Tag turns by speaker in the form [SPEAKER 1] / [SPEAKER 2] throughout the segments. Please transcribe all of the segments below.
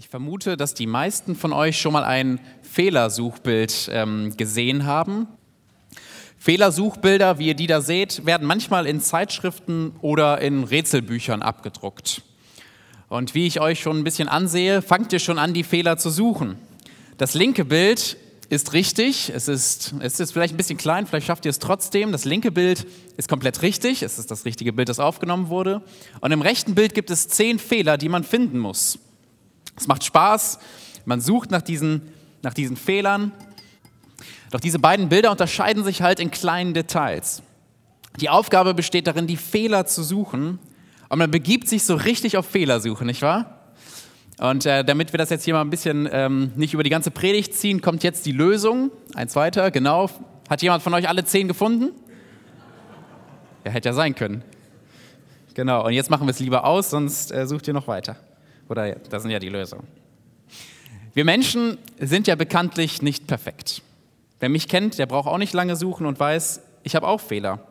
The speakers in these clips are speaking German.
[SPEAKER 1] Ich vermute, dass die meisten von euch schon mal ein Fehlersuchbild ähm, gesehen haben. Fehlersuchbilder, wie ihr die da seht, werden manchmal in Zeitschriften oder in Rätselbüchern abgedruckt. Und wie ich euch schon ein bisschen ansehe, fangt ihr schon an, die Fehler zu suchen. Das linke Bild ist richtig. Es ist, es ist vielleicht ein bisschen klein, vielleicht schafft ihr es trotzdem. Das linke Bild ist komplett richtig. Es ist das richtige Bild, das aufgenommen wurde. Und im rechten Bild gibt es zehn Fehler, die man finden muss. Es macht Spaß, man sucht nach diesen, nach diesen Fehlern. Doch diese beiden Bilder unterscheiden sich halt in kleinen Details. Die Aufgabe besteht darin, die Fehler zu suchen. Und man begibt sich so richtig auf Fehlersuche, nicht wahr? Und äh, damit wir das jetzt hier mal ein bisschen ähm, nicht über die ganze Predigt ziehen, kommt jetzt die Lösung. Eins weiter, genau. Hat jemand von euch alle zehn gefunden? Ja, hätte ja sein können. Genau, und jetzt machen wir es lieber aus, sonst äh, sucht ihr noch weiter. Oder das sind ja die Lösungen. Wir Menschen sind ja bekanntlich nicht perfekt. Wer mich kennt, der braucht auch nicht lange suchen und weiß, ich habe auch Fehler.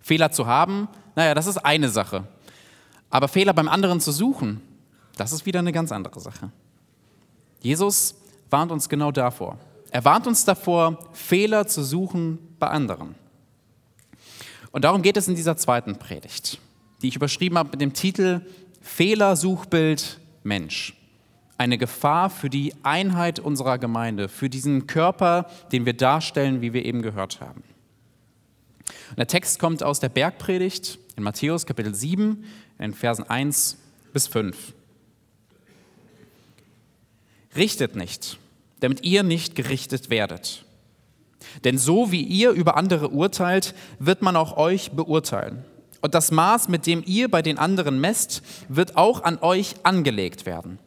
[SPEAKER 1] Fehler zu haben, naja, das ist eine Sache. Aber Fehler beim anderen zu suchen, das ist wieder eine ganz andere Sache. Jesus warnt uns genau davor. Er warnt uns davor, Fehler zu suchen bei anderen. Und darum geht es in dieser zweiten Predigt, die ich überschrieben habe mit dem Titel Fehlersuchbild Mensch. Eine Gefahr für die Einheit unserer Gemeinde, für diesen Körper, den wir darstellen, wie wir eben gehört haben. Und der Text kommt aus der Bergpredigt in Matthäus Kapitel 7, in Versen 1 bis 5. Richtet nicht, damit ihr nicht gerichtet werdet. Denn so wie ihr über andere urteilt, wird man auch euch beurteilen. Und das Maß, mit dem ihr bei den anderen messt, wird auch an euch angelegt werden.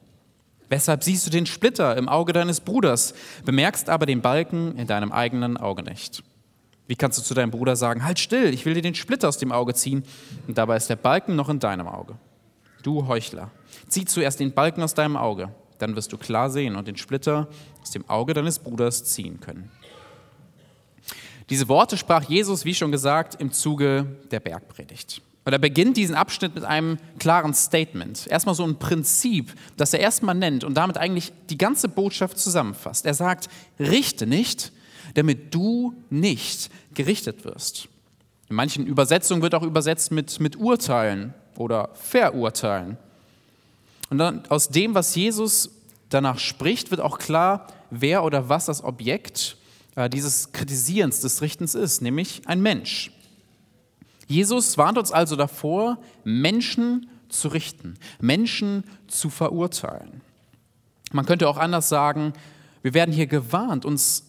[SPEAKER 1] Weshalb siehst du den Splitter im Auge deines Bruders, bemerkst aber den Balken in deinem eigenen Auge nicht? Wie kannst du zu deinem Bruder sagen, halt still, ich will dir den Splitter aus dem Auge ziehen, und dabei ist der Balken noch in deinem Auge? Du Heuchler, zieh zuerst den Balken aus deinem Auge, dann wirst du klar sehen und den Splitter aus dem Auge deines Bruders ziehen können. Diese Worte sprach Jesus, wie schon gesagt, im Zuge der Bergpredigt. Und er beginnt diesen Abschnitt mit einem klaren Statement. Erstmal so ein Prinzip, das er erstmal nennt und damit eigentlich die ganze Botschaft zusammenfasst. Er sagt, richte nicht, damit du nicht gerichtet wirst. In manchen Übersetzungen wird auch übersetzt mit, mit urteilen oder verurteilen. Und dann aus dem, was Jesus danach spricht, wird auch klar, wer oder was das Objekt dieses Kritisierens des Richtens ist, nämlich ein Mensch. Jesus warnt uns also davor, Menschen zu richten, Menschen zu verurteilen. Man könnte auch anders sagen, wir werden hier gewarnt, uns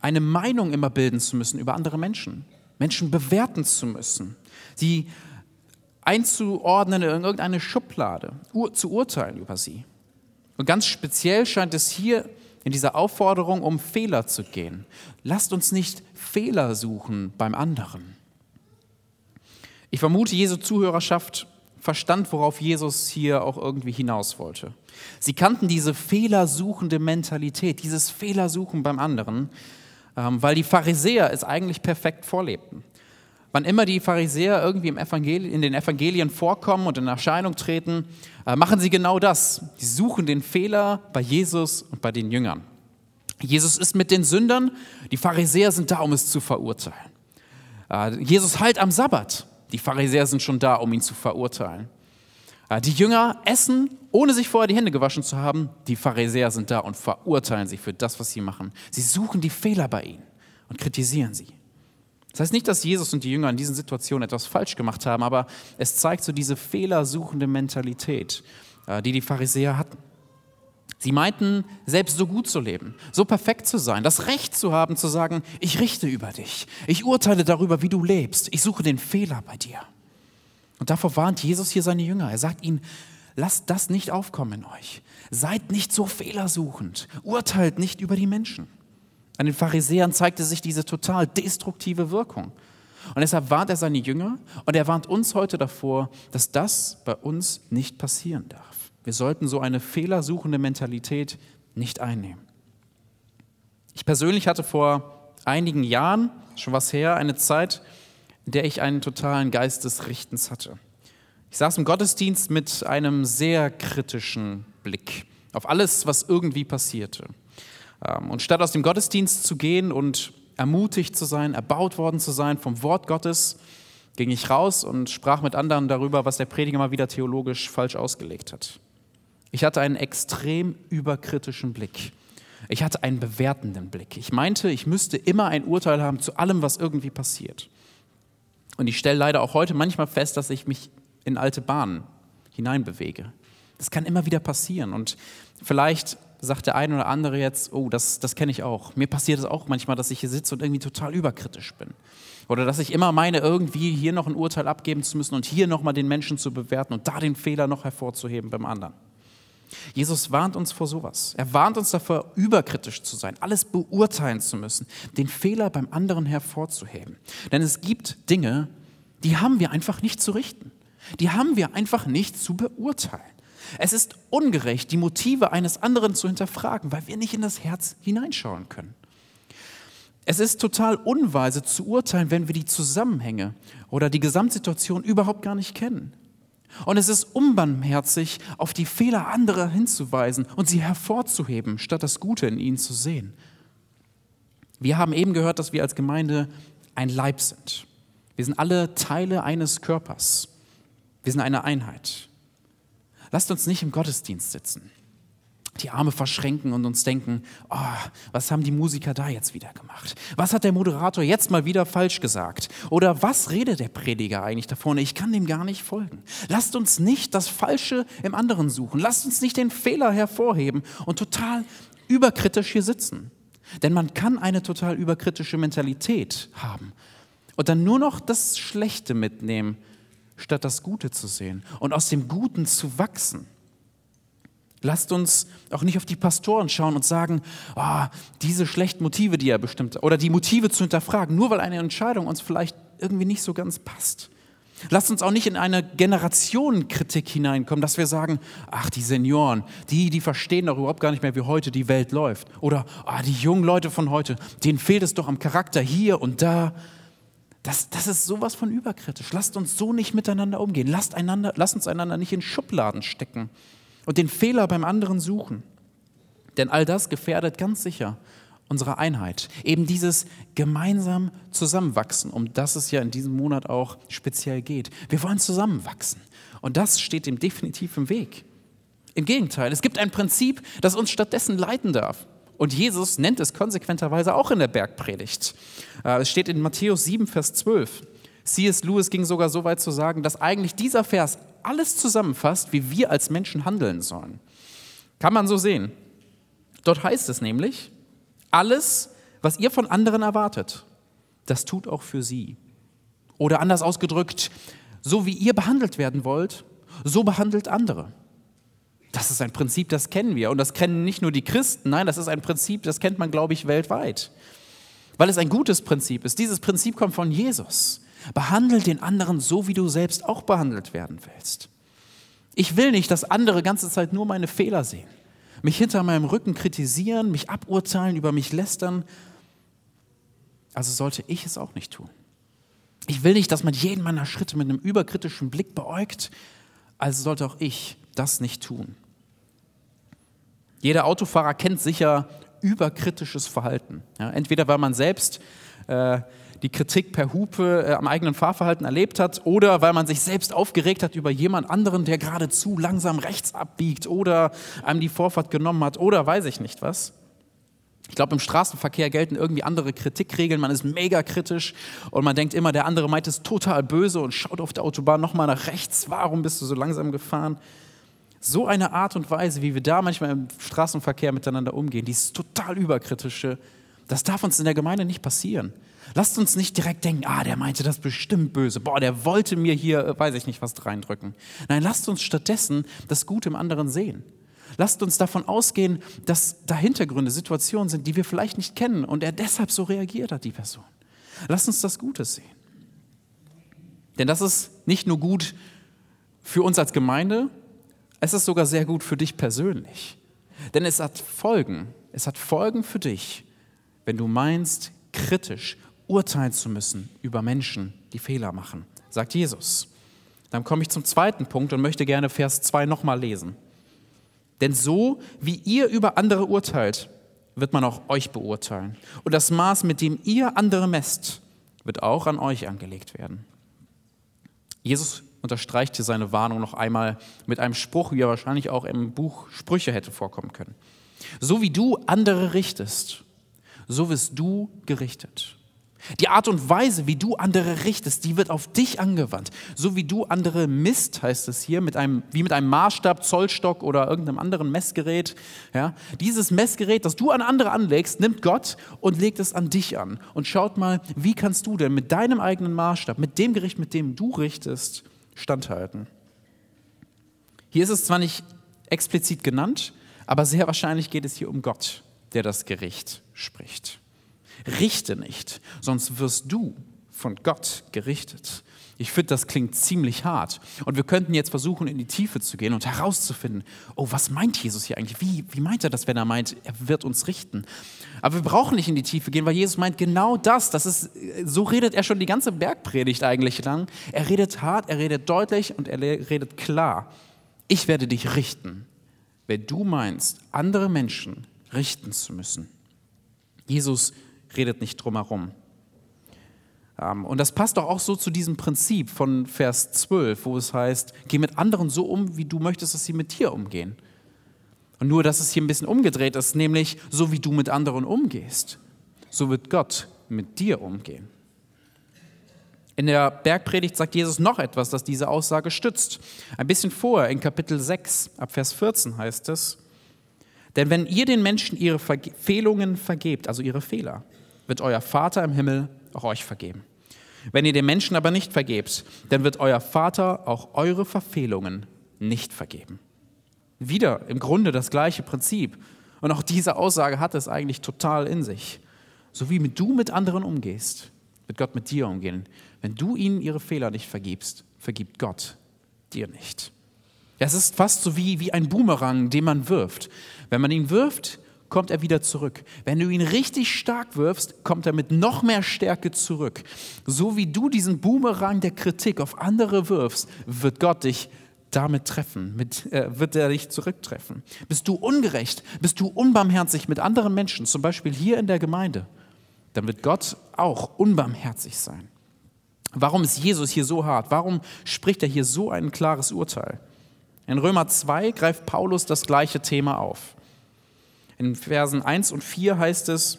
[SPEAKER 1] eine Meinung immer bilden zu müssen über andere Menschen, Menschen bewerten zu müssen, sie einzuordnen in irgendeine Schublade, zu urteilen über sie. Und ganz speziell scheint es hier in dieser Aufforderung um Fehler zu gehen. Lasst uns nicht Fehler suchen beim anderen. Ich vermute, Jesu Zuhörerschaft verstand, worauf Jesus hier auch irgendwie hinaus wollte. Sie kannten diese fehlersuchende Mentalität, dieses Fehlersuchen beim anderen, ähm, weil die Pharisäer es eigentlich perfekt vorlebten. Wann immer die Pharisäer irgendwie im Evangel in den Evangelien vorkommen und in Erscheinung treten, äh, machen sie genau das. Sie suchen den Fehler bei Jesus und bei den Jüngern. Jesus ist mit den Sündern, die Pharisäer sind da, um es zu verurteilen. Äh, Jesus heilt am Sabbat, die Pharisäer sind schon da, um ihn zu verurteilen. Äh, die Jünger essen, ohne sich vorher die Hände gewaschen zu haben. Die Pharisäer sind da und verurteilen sie für das, was sie machen. Sie suchen die Fehler bei ihnen und kritisieren sie. Das heißt nicht, dass Jesus und die Jünger in diesen Situationen etwas falsch gemacht haben, aber es zeigt so diese fehlersuchende Mentalität, äh, die die Pharisäer hatten. Sie meinten, selbst so gut zu leben, so perfekt zu sein, das Recht zu haben, zu sagen, ich richte über dich, ich urteile darüber, wie du lebst, ich suche den Fehler bei dir. Und davor warnt Jesus hier seine Jünger. Er sagt ihnen, lasst das nicht aufkommen in euch. Seid nicht so fehlersuchend, urteilt nicht über die Menschen. An den Pharisäern zeigte sich diese total destruktive Wirkung. Und deshalb warnt er seine Jünger und er warnt uns heute davor, dass das bei uns nicht passieren darf. Wir sollten so eine fehlersuchende Mentalität nicht einnehmen. Ich persönlich hatte vor einigen Jahren, schon was her, eine Zeit, in der ich einen totalen Geist des Richtens hatte. Ich saß im Gottesdienst mit einem sehr kritischen Blick auf alles, was irgendwie passierte. Ähm, und statt aus dem Gottesdienst zu gehen und ermutigt zu sein, erbaut worden zu sein vom Wort Gottes, ging ich raus und sprach mit anderen darüber, was der Prediger mal wieder theologisch falsch ausgelegt hat. Ich hatte einen extrem überkritischen Blick. Ich hatte einen bewertenden Blick. Ich meinte, ich müsste immer ein Urteil haben zu allem, was irgendwie passiert. Und ich stelle leider auch heute manchmal fest, dass ich mich in alte Bahnen hineinbewege. Das kann immer wieder passieren. Und vielleicht sagt der eine oder andere jetzt, oh, das, das kenne ich auch. Mir passiert es auch manchmal, dass ich hier sitze und irgendwie total überkritisch bin. Oder dass ich immer meine, irgendwie hier noch ein Urteil abgeben zu müssen und hier nochmal den Menschen zu bewerten und da den Fehler noch hervorzuheben beim anderen. Jesus warnt uns vor sowas. Er warnt uns davor, überkritisch zu sein, alles beurteilen zu müssen, den Fehler beim anderen hervorzuheben. Denn es gibt Dinge, die haben wir einfach nicht zu richten. Die haben wir einfach nicht zu beurteilen. Es ist ungerecht, die Motive eines anderen zu hinterfragen, weil wir nicht in das Herz hineinschauen können. Es ist total unweise zu urteilen, wenn wir die Zusammenhänge oder die Gesamtsituation überhaupt gar nicht kennen. Und es ist unbarmherzig, auf die Fehler anderer hinzuweisen und sie hervorzuheben, statt das Gute in ihnen zu sehen. Wir haben eben gehört, dass wir als Gemeinde ein Leib sind. Wir sind alle Teile eines Körpers. Wir sind eine Einheit. Lasst uns nicht im Gottesdienst sitzen, die Arme verschränken und uns denken, oh, was haben die Musiker da jetzt wieder gemacht? Was hat der Moderator jetzt mal wieder falsch gesagt? Oder was redet der Prediger eigentlich da vorne? Ich kann dem gar nicht folgen. Lasst uns nicht das Falsche im anderen suchen. Lasst uns nicht den Fehler hervorheben und total überkritisch hier sitzen. Denn man kann eine total überkritische Mentalität haben und dann nur noch das Schlechte mitnehmen statt das Gute zu sehen und aus dem Guten zu wachsen. Lasst uns auch nicht auf die Pastoren schauen und sagen, oh, diese schlechten Motive, die er bestimmt, oder die Motive zu hinterfragen, nur weil eine Entscheidung uns vielleicht irgendwie nicht so ganz passt. Lasst uns auch nicht in eine Generationenkritik hineinkommen, dass wir sagen, ach, die Senioren, die, die verstehen doch überhaupt gar nicht mehr, wie heute die Welt läuft. Oder ah, die jungen Leute von heute, denen fehlt es doch am Charakter hier und da. Das, das ist sowas von überkritisch. Lasst uns so nicht miteinander umgehen. Lasst, einander, lasst uns einander nicht in Schubladen stecken und den Fehler beim anderen suchen. Denn all das gefährdet ganz sicher unsere Einheit. Eben dieses gemeinsam zusammenwachsen, um das es ja in diesem Monat auch speziell geht. Wir wollen zusammenwachsen. Und das steht dem definitiv im Weg. Im Gegenteil, es gibt ein Prinzip, das uns stattdessen leiten darf. Und Jesus nennt es konsequenterweise auch in der Bergpredigt. Äh, es steht in Matthäus 7, Vers 12. C.S. Lewis ging sogar so weit zu sagen, dass eigentlich dieser Vers alles zusammenfasst, wie wir als Menschen handeln sollen. Kann man so sehen. Dort heißt es nämlich, alles, was ihr von anderen erwartet, das tut auch für sie. Oder anders ausgedrückt, so wie ihr behandelt werden wollt, so behandelt andere. Das ist ein Prinzip, das kennen wir. Und das kennen nicht nur die Christen, nein, das ist ein Prinzip, das kennt man, glaube ich, weltweit. Weil es ein gutes Prinzip ist. Dieses Prinzip kommt von Jesus. Behandle den anderen so, wie du selbst auch behandelt werden willst. Ich will nicht, dass andere ganze Zeit nur meine Fehler sehen, mich hinter meinem Rücken kritisieren, mich aburteilen, über mich lästern. Also sollte ich es auch nicht tun. Ich will nicht, dass man jeden meiner Schritte mit einem überkritischen Blick beäugt. Also sollte auch ich das nicht tun. Jeder Autofahrer kennt sicher überkritisches Verhalten. Ja, entweder weil man selbst äh, die Kritik per Hupe äh, am eigenen Fahrverhalten erlebt hat oder weil man sich selbst aufgeregt hat über jemand anderen, der gerade zu langsam rechts abbiegt oder einem die Vorfahrt genommen hat oder weiß ich nicht was. Ich glaube, im Straßenverkehr gelten irgendwie andere Kritikregeln. Man ist mega kritisch und man denkt immer, der andere meint es total böse und schaut auf der Autobahn nochmal nach rechts. Warum bist du so langsam gefahren? So eine Art und Weise, wie wir da manchmal im Straßenverkehr miteinander umgehen, die ist total überkritische. Das darf uns in der Gemeinde nicht passieren. Lasst uns nicht direkt denken, ah, der meinte das bestimmt böse. Boah, der wollte mir hier, äh, weiß ich nicht, was reindrücken. Nein, lasst uns stattdessen das Gute im anderen sehen. Lasst uns davon ausgehen, dass da Hintergründe, Situationen sind, die wir vielleicht nicht kennen und er deshalb so reagiert hat, die Person. Lasst uns das Gute sehen. Denn das ist nicht nur gut für uns als Gemeinde, es ist sogar sehr gut für dich persönlich. Denn es hat Folgen. Es hat Folgen für dich, wenn du meinst, kritisch urteilen zu müssen über Menschen, die Fehler machen, sagt Jesus. Dann komme ich zum zweiten Punkt und möchte gerne Vers 2 nochmal lesen. Denn so wie ihr über andere urteilt, wird man auch euch beurteilen. Und das Maß, mit dem ihr andere messt, wird auch an euch angelegt werden. Jesus unterstreicht hier seine Warnung noch einmal mit einem Spruch, wie er wahrscheinlich auch im Buch Sprüche hätte vorkommen können. So wie du andere richtest, so wirst du gerichtet. Die Art und Weise, wie du andere richtest, die wird auf dich angewandt. So wie du andere misst, heißt es hier, mit einem, wie mit einem Maßstab, Zollstock oder irgendeinem anderen Messgerät. Ja, dieses Messgerät, das du an andere anlegst, nimmt Gott und legt es an dich an. Und schaut mal, wie kannst du denn mit deinem eigenen Maßstab, mit dem Gericht, mit dem du richtest, standhalten. Hier ist es zwar nicht explizit genannt, aber sehr wahrscheinlich geht es hier um Gott, der das Gericht spricht. Richte nicht, sonst wirst du von Gott gerichtet. Ich finde, das klingt ziemlich hart. Und wir könnten jetzt versuchen, in die Tiefe zu gehen und herauszufinden, oh, was meint Jesus hier eigentlich? Wie, wie meint er das, wenn er meint, er wird uns richten? Aber wir brauchen nicht in die Tiefe gehen, weil Jesus meint genau das. das ist, so redet er schon die ganze Bergpredigt eigentlich lang. Er redet hart, er redet deutlich und er redet klar. Ich werde dich richten, wenn du meinst, andere Menschen richten zu müssen. Jesus redet nicht drumherum. Ähm, und das passt doch auch so zu diesem Prinzip von Vers 12, wo es heißt, geh mit anderen so um, wie du möchtest, dass sie mit dir umgehen. Und nur, dass es hier ein bisschen umgedreht ist, nämlich so wie du mit anderen umgehst, so wird Gott mit dir umgehen. In der Bergpredigt sagt Jesus noch etwas, das diese Aussage stützt. Ein bisschen vorher, in Kapitel 6, ab Vers 14 heißt es, denn wenn ihr den Menschen ihre Fehlungen vergebt, also ihre Fehler, wird euer Vater im Himmel auch euch vergeben. Wenn ihr den Menschen aber nicht vergebt, dann wird euer Vater auch eure Verfehlungen nicht vergeben. Wieder im Grunde das gleiche Prinzip. Und auch diese Aussage hat es eigentlich total in sich. So wie du mit anderen umgehst, wird Gott mit dir umgehen. Wenn du ihnen ihre Fehler nicht vergibst, vergibt Gott dir nicht. Es ist fast so wie, wie ein Boomerang, den man wirft. Wenn man ihn wirft, kommt er wieder zurück. Wenn du ihn richtig stark wirfst, kommt er mit noch mehr Stärke zurück. So wie du diesen Boomerang der Kritik auf andere wirfst, wird Gott dich damit treffen, mit, äh, wird er dich zurücktreffen. Bist du ungerecht, bist du unbarmherzig mit anderen Menschen, zum Beispiel hier in der Gemeinde, dann wird Gott auch unbarmherzig sein. Warum ist Jesus hier so hart? Warum spricht er hier so ein klares Urteil? In Römer 2 greift Paulus das gleiche Thema auf. In Versen 1 und 4 heißt es,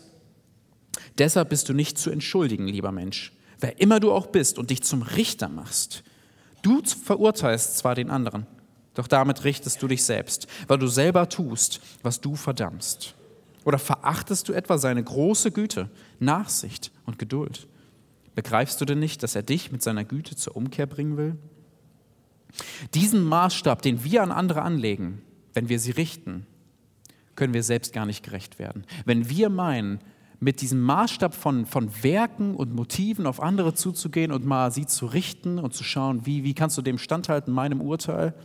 [SPEAKER 1] deshalb bist du nicht zu entschuldigen, lieber Mensch, wer immer du auch bist und dich zum Richter machst. Du verurteilst zwar den anderen, doch damit richtest du dich selbst, weil du selber tust, was du verdammst. Oder verachtest du etwa seine große Güte, Nachsicht und Geduld? Begreifst du denn nicht, dass er dich mit seiner Güte zur Umkehr bringen will? Diesen Maßstab, den wir an andere anlegen, wenn wir sie richten, können wir selbst gar nicht gerecht werden. Wenn wir meinen, mit diesem Maßstab von, von Werken und Motiven auf andere zuzugehen und mal sie zu richten und zu schauen, wie, wie kannst du dem standhalten, meinem Urteil,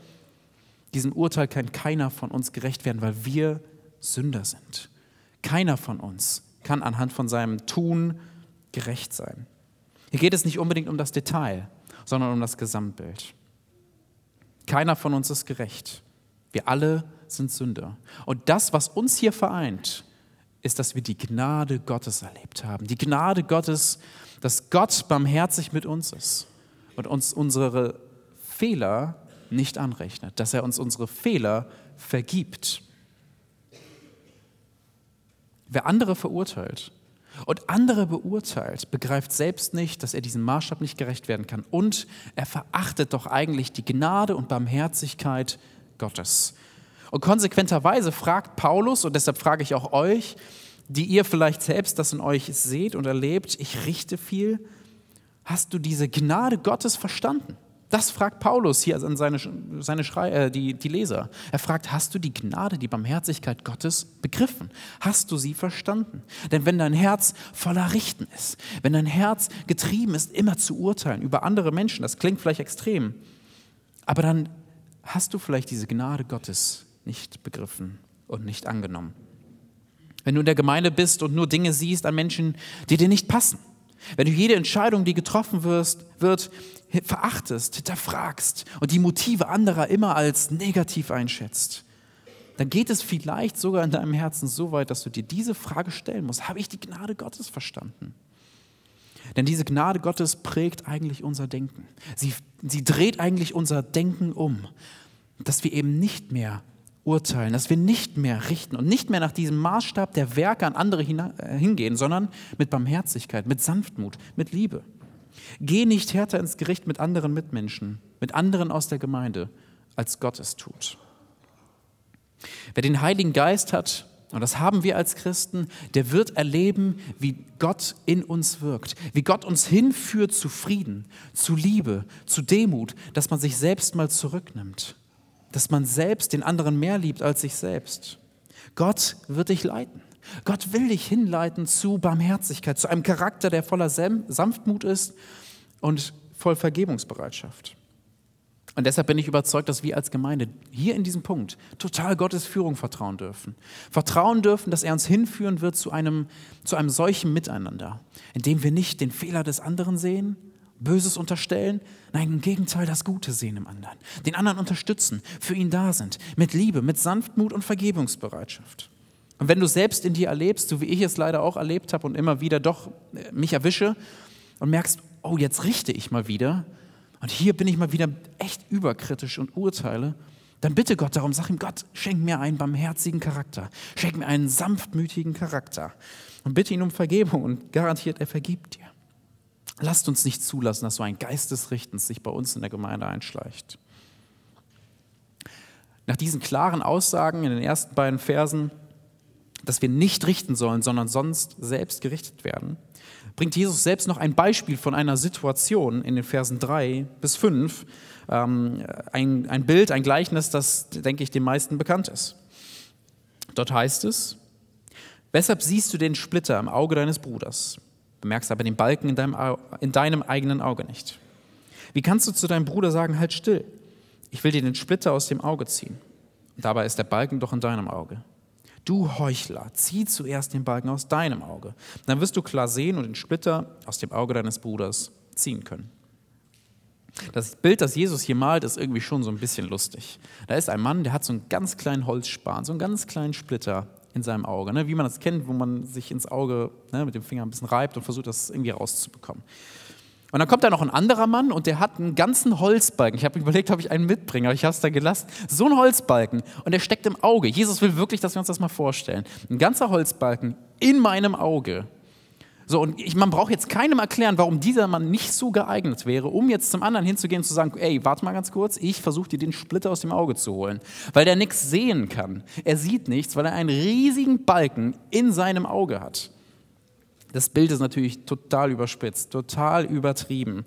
[SPEAKER 1] diesem Urteil kann keiner von uns gerecht werden, weil wir Sünder sind. Keiner von uns kann anhand von seinem Tun gerecht sein. Hier geht es nicht unbedingt um das Detail, sondern um das Gesamtbild. Keiner von uns ist gerecht. Wir alle sind Sünder. Und das, was uns hier vereint, ist, dass wir die Gnade Gottes erlebt haben. Die Gnade Gottes, dass Gott barmherzig mit uns ist und uns unsere Fehler nicht anrechnet, dass er uns unsere Fehler vergibt. Wer andere verurteilt und andere beurteilt, begreift selbst nicht, dass er diesem Maßstab nicht gerecht werden kann. Und er verachtet doch eigentlich die Gnade und Barmherzigkeit Gottes. Und konsequenterweise fragt Paulus, und deshalb frage ich auch euch, die ihr vielleicht selbst das in euch seht und erlebt, ich richte viel, hast du diese Gnade Gottes verstanden? Das fragt Paulus hier an seine, seine Schrei, äh, die, die Leser. Er fragt, hast du die Gnade, die Barmherzigkeit Gottes begriffen? Hast du sie verstanden? Denn wenn dein Herz voller Richten ist, wenn dein Herz getrieben ist, immer zu urteilen über andere Menschen, das klingt vielleicht extrem, aber dann hast du vielleicht diese Gnade Gottes nicht begriffen und nicht angenommen. Wenn du in der Gemeinde bist und nur Dinge siehst an Menschen, die dir nicht passen, wenn du jede Entscheidung, die getroffen wirst, wird, verachtest, hinterfragst und die Motive anderer immer als negativ einschätzt, dann geht es vielleicht sogar in deinem Herzen so weit, dass du dir diese Frage stellen musst. Habe ich die Gnade Gottes verstanden? Denn diese Gnade Gottes prägt eigentlich unser Denken. Sie, sie dreht eigentlich unser Denken um, dass wir eben nicht mehr urteilen, dass wir nicht mehr richten und nicht mehr nach diesem Maßstab der Werke an andere äh, hingehen, sondern mit Barmherzigkeit, mit Sanftmut, mit Liebe. Geh nicht härter ins Gericht mit anderen Mitmenschen, mit anderen aus der Gemeinde, als Gott es tut. Wer den Heiligen Geist hat, und das haben wir als Christen, der wird erleben, wie Gott in uns wirkt, wie Gott uns hinführt zu Frieden, zu Liebe, zu Demut, dass man sich selbst mal zurücknimmt dass man selbst den anderen mehr liebt als sich selbst. Gott wird dich leiten. Gott will dich hinleiten zu Barmherzigkeit, zu einem Charakter, der voller Sanftmut ist und voll Vergebungsbereitschaft. Und deshalb bin ich überzeugt, dass wir als Gemeinde hier in diesem Punkt total Gottes Führung vertrauen dürfen. Vertrauen dürfen, dass er uns hinführen wird zu einem, zu einem solchen Miteinander, in dem wir nicht den Fehler des anderen sehen, Böses unterstellen, nein, im Gegenteil, das Gute sehen im anderen. Den anderen unterstützen, für ihn da sind, mit Liebe, mit Sanftmut und Vergebungsbereitschaft. Und wenn du selbst in dir erlebst, so wie ich es leider auch erlebt habe und immer wieder doch äh, mich erwische und merkst, oh, jetzt richte ich mal wieder und hier bin ich mal wieder echt überkritisch und urteile, dann bitte Gott darum, sag ihm, Gott, schenk mir einen barmherzigen Charakter, schenk mir einen sanftmütigen Charakter und bitte ihn um Vergebung und garantiert, er vergibt dir. Lasst uns nicht zulassen, dass so ein Geist des Richtens sich bei uns in der Gemeinde einschleicht. Nach diesen klaren Aussagen in den ersten beiden Versen, dass wir nicht richten sollen, sondern sonst selbst gerichtet werden, bringt Jesus selbst noch ein Beispiel von einer Situation in den Versen 3 bis 5, ähm, ein, ein Bild, ein Gleichnis, das, denke ich, den meisten bekannt ist. Dort heißt es, weshalb siehst du den Splitter im Auge deines Bruders? bemerkst aber den Balken in deinem, in deinem eigenen Auge nicht. Wie kannst du zu deinem Bruder sagen, halt still, ich will dir den Splitter aus dem Auge ziehen. Und dabei ist der Balken doch in deinem Auge. Du Heuchler, zieh zuerst den Balken aus deinem Auge. Dann wirst du klar sehen und den Splitter aus dem Auge deines Bruders ziehen können. Das Bild, das Jesus hier malt, ist irgendwie schon so ein bisschen lustig. Da ist ein Mann, der hat so einen ganz kleinen Holzspan, so einen ganz kleinen Splitter in seinem Auge. Ne? Wie man das kennt, wo man sich ins Auge ne, mit dem Finger ein bisschen reibt und versucht, das irgendwie rauszubekommen. Und dann kommt da noch ein anderer Mann und der hat einen ganzen Holzbalken. Ich habe überlegt, ob ich einen mitbringe, aber ich habe es da gelassen. So ein Holzbalken und der steckt im Auge. Jesus will wirklich, dass wir uns das mal vorstellen. Ein ganzer Holzbalken in meinem Auge. So, und ich, man braucht jetzt keinem erklären, warum dieser Mann nicht so geeignet wäre, um jetzt zum anderen hinzugehen und zu sagen, ey, warte mal ganz kurz, ich versuche dir den Splitter aus dem Auge zu holen, weil der nichts sehen kann. Er sieht nichts, weil er einen riesigen Balken in seinem Auge hat. Das Bild ist natürlich total überspitzt, total übertrieben.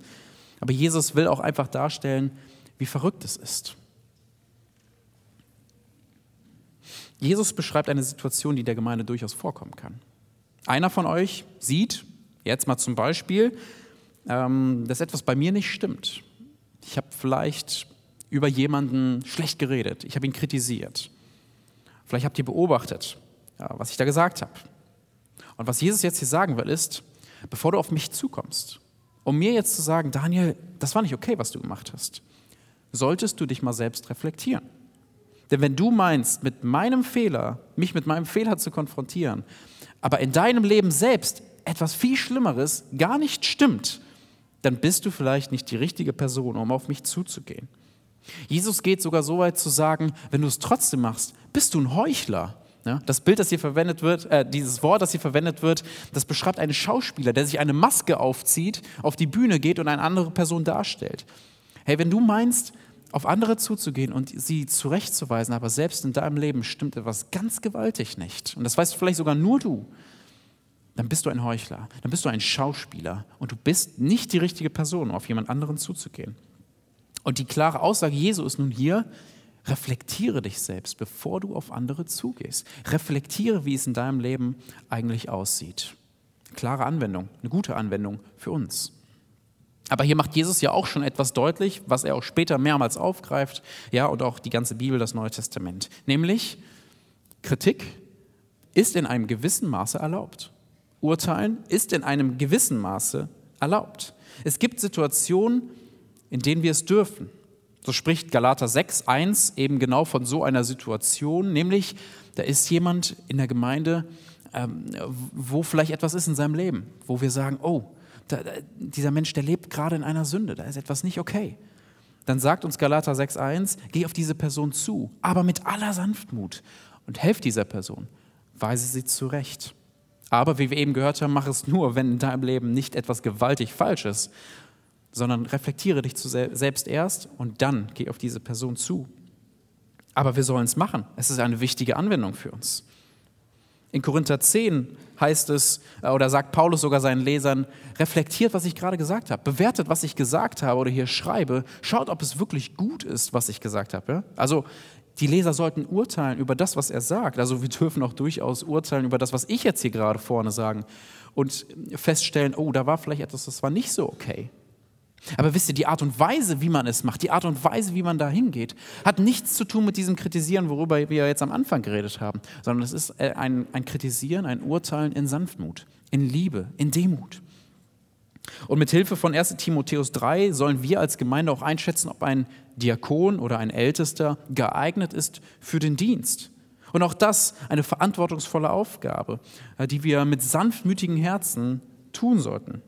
[SPEAKER 1] Aber Jesus will auch einfach darstellen, wie verrückt es ist. Jesus beschreibt eine Situation, die der Gemeinde durchaus vorkommen kann. Einer von euch sieht, jetzt mal zum Beispiel, ähm, dass etwas bei mir nicht stimmt. Ich habe vielleicht über jemanden schlecht geredet, ich habe ihn kritisiert. Vielleicht habt ihr beobachtet, was ich da gesagt habe. Und was Jesus jetzt hier sagen will, ist, bevor du auf mich zukommst, um mir jetzt zu sagen, Daniel, das war nicht okay, was du gemacht hast, solltest du dich mal selbst reflektieren. Denn wenn du meinst, mit meinem Fehler, mich mit meinem Fehler zu konfrontieren, aber in deinem Leben selbst etwas viel Schlimmeres gar nicht stimmt, dann bist du vielleicht nicht die richtige Person, um auf mich zuzugehen. Jesus geht sogar so weit zu sagen, wenn du es trotzdem machst, bist du ein Heuchler. Ja, das Bild, das hier verwendet wird, äh, dieses Wort, das hier verwendet wird, das beschreibt einen Schauspieler, der sich eine Maske aufzieht, auf die Bühne geht und eine andere Person darstellt. Hey, wenn du meinst, auf andere zuzugehen und sie zurechtzuweisen, aber selbst in deinem Leben stimmt etwas ganz gewaltig nicht. Und das weißt vielleicht sogar nur du. Dann bist du ein Heuchler, dann bist du ein Schauspieler und du bist nicht die richtige Person, um auf jemand anderen zuzugehen. Und die klare Aussage Jesu ist nun hier, reflektiere dich selbst, bevor du auf andere zugehst. Reflektiere, wie es in deinem Leben eigentlich aussieht. Klare Anwendung, eine gute Anwendung für uns. Aber hier macht Jesus ja auch schon etwas deutlich, was er auch später mehrmals aufgreift, ja, und auch die ganze Bibel, das Neue Testament. Nämlich, Kritik ist in einem gewissen Maße erlaubt. Urteilen ist in einem gewissen Maße erlaubt. Es gibt Situationen, in denen wir es dürfen. So spricht Galater 6, 1 eben genau von so einer Situation, nämlich da ist jemand in der Gemeinde, ähm, wo vielleicht etwas ist in seinem Leben, wo wir sagen, oh, da, dieser Mensch, der lebt gerade in einer Sünde, da ist etwas nicht okay. Dann sagt uns Galater 6.1, geh auf diese Person zu, aber mit aller Sanftmut und helf dieser Person, weise sie zurecht. Aber wie wir eben gehört haben, mach es nur, wenn in deinem Leben nicht etwas gewaltig falsch ist, sondern reflektiere dich selbst erst und dann geh auf diese Person zu. Aber wir sollen es machen. Es ist eine wichtige Anwendung für uns. In Korinther 10 heißt es, äh, oder sagt Paulus sogar seinen Lesern, reflektiert, was ich gerade gesagt habe, bewertet, was ich gesagt habe oder hier schreibe, schaut, ob es wirklich gut ist, was ich gesagt habe. Also die Leser sollten urteilen über das, was er sagt. Also wir dürfen auch durchaus urteilen über das, was ich jetzt hier gerade vorne sagen und feststellen, oh, da war vielleicht etwas, das war nicht so okay. Aber wisst ihr, die Art und Weise, wie man es macht, die Art und Weise, wie man da hingeht, hat nichts zu tun mit diesem Kritisieren, worüber wir jetzt am Anfang geredet haben, sondern es ist äh, ein, ein Kritisieren, ein Urteilen in Sanftmut, in Liebe, in Demut. Und mit Hilfe von 1 Timotheus 3 sollen wir als Gemeinde auch einschätzen, ob ein Diakon oder ein Ältester geeignet ist für den Dienst. Und auch das eine verantwortungsvolle Aufgabe, äh, die wir mit sanftmütigen Herzen tun sollten.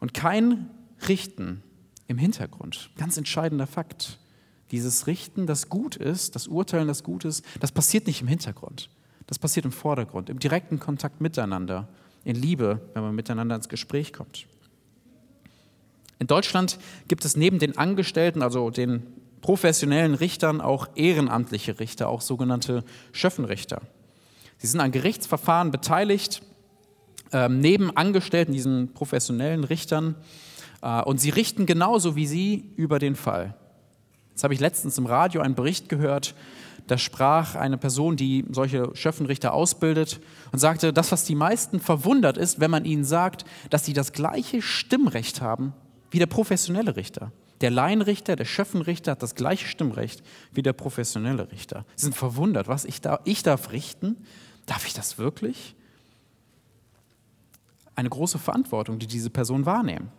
[SPEAKER 1] Und kein Richten im Hintergrund, ganz entscheidender Fakt. Dieses Richten, das gut ist, das Urteilen, das gut ist, das passiert nicht im Hintergrund. Das passiert im Vordergrund, im direkten Kontakt miteinander, in Liebe, wenn man miteinander ins Gespräch kommt. In Deutschland gibt es neben den Angestellten, also den professionellen Richtern, auch ehrenamtliche Richter, auch sogenannte Schöffenrichter. Sie sind an Gerichtsverfahren beteiligt ähm, neben Angestellten, diesen professionellen Richtern. Äh, und sie richten genauso wie sie über den Fall. Jetzt habe ich letztens im Radio einen Bericht gehört, da sprach eine Person, die solche Schöffenrichter ausbildet und sagte, das, was die meisten verwundert ist, wenn man ihnen sagt, dass sie das gleiche Stimmrecht haben wie der professionelle Richter. Der Laienrichter, der Schöffenrichter hat das gleiche Stimmrecht wie der professionelle Richter. Sie sind verwundert, was ich darf, ich darf richten? Darf ich das wirklich? Eine große Verantwortung, die diese Person wahrnehmen.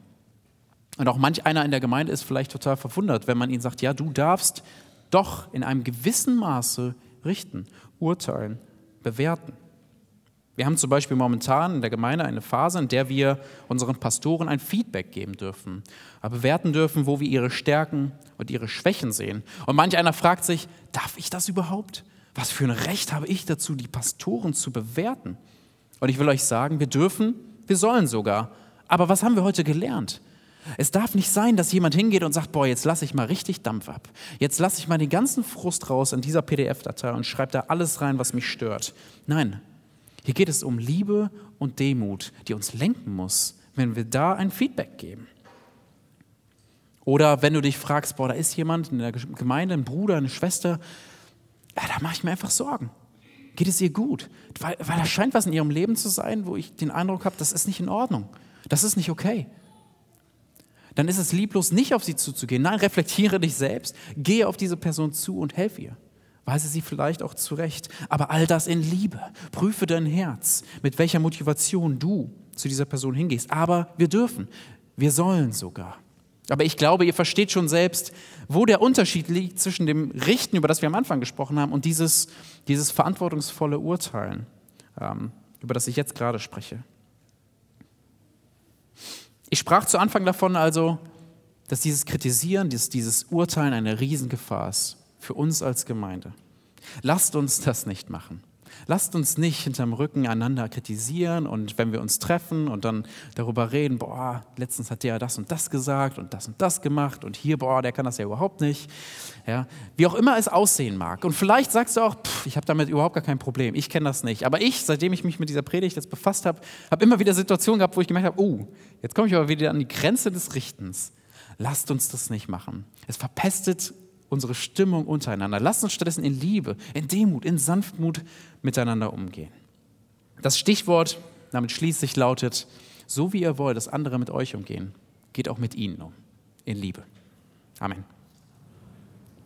[SPEAKER 1] Und auch manch einer in der Gemeinde ist vielleicht total verwundert, wenn man ihnen sagt, ja, du darfst doch in einem gewissen Maße richten, urteilen, bewerten. Wir haben zum Beispiel momentan in der Gemeinde eine Phase, in der wir unseren Pastoren ein Feedback geben dürfen, bewerten dürfen, wo wir ihre Stärken und ihre Schwächen sehen. Und manch einer fragt sich, darf ich das überhaupt? Was für ein Recht habe ich dazu, die Pastoren zu bewerten? Und ich will euch sagen, wir dürfen wir sollen sogar. Aber was haben wir heute gelernt? Es darf nicht sein, dass jemand hingeht und sagt, boah, jetzt lasse ich mal richtig Dampf ab. Jetzt lasse ich mal den ganzen Frust raus in dieser PDF-Datei und schreibe da alles rein, was mich stört. Nein, hier geht es um Liebe und Demut, die uns lenken muss, wenn wir da ein Feedback geben. Oder wenn du dich fragst, boah, da ist jemand in der Gemeinde, ein Bruder, eine Schwester, ja, da mache ich mir einfach Sorgen geht es ihr gut. Weil, weil da scheint was in ihrem Leben zu sein, wo ich den Eindruck habe, das ist nicht in Ordnung. Das ist nicht okay. Dann ist es lieblos, nicht auf sie zuzugehen. Nein, reflektiere dich selbst, gehe auf diese Person zu und helf ihr. Weise sie vielleicht auch zurecht. Aber all das in Liebe. Prüfe dein Herz, mit welcher Motivation du zu dieser Person hingehst. Aber wir dürfen, wir sollen sogar. Aber ich glaube, ihr versteht schon selbst, wo der Unterschied liegt zwischen dem Richten, über das wir am Anfang gesprochen haben, und dieses, dieses verantwortungsvolle Urteilen, ähm, über das ich jetzt gerade spreche. Ich sprach zu Anfang davon also, dass dieses Kritisieren, dieses, dieses Urteilen eine Riesengefahr ist für uns als Gemeinde. Lasst uns das nicht machen. Lasst uns nicht hinterm Rücken einander kritisieren und wenn wir uns treffen und dann darüber reden, boah, letztens hat der das und das gesagt und das und das gemacht und hier, boah, der kann das ja überhaupt nicht. Ja, wie auch immer es aussehen mag. Und vielleicht sagst du auch, pff, ich habe damit überhaupt gar kein Problem, ich kenne das nicht. Aber ich, seitdem ich mich mit dieser Predigt jetzt befasst habe, habe immer wieder Situationen gehabt, wo ich gemerkt habe, oh, jetzt komme ich aber wieder an die Grenze des Richtens. Lasst uns das nicht machen. Es verpestet unsere Stimmung untereinander. Lasst uns stattdessen in Liebe, in Demut, in Sanftmut miteinander umgehen. Das Stichwort, damit schließlich lautet, so wie ihr wollt, dass andere mit euch umgehen, geht auch mit ihnen um, in Liebe. Amen.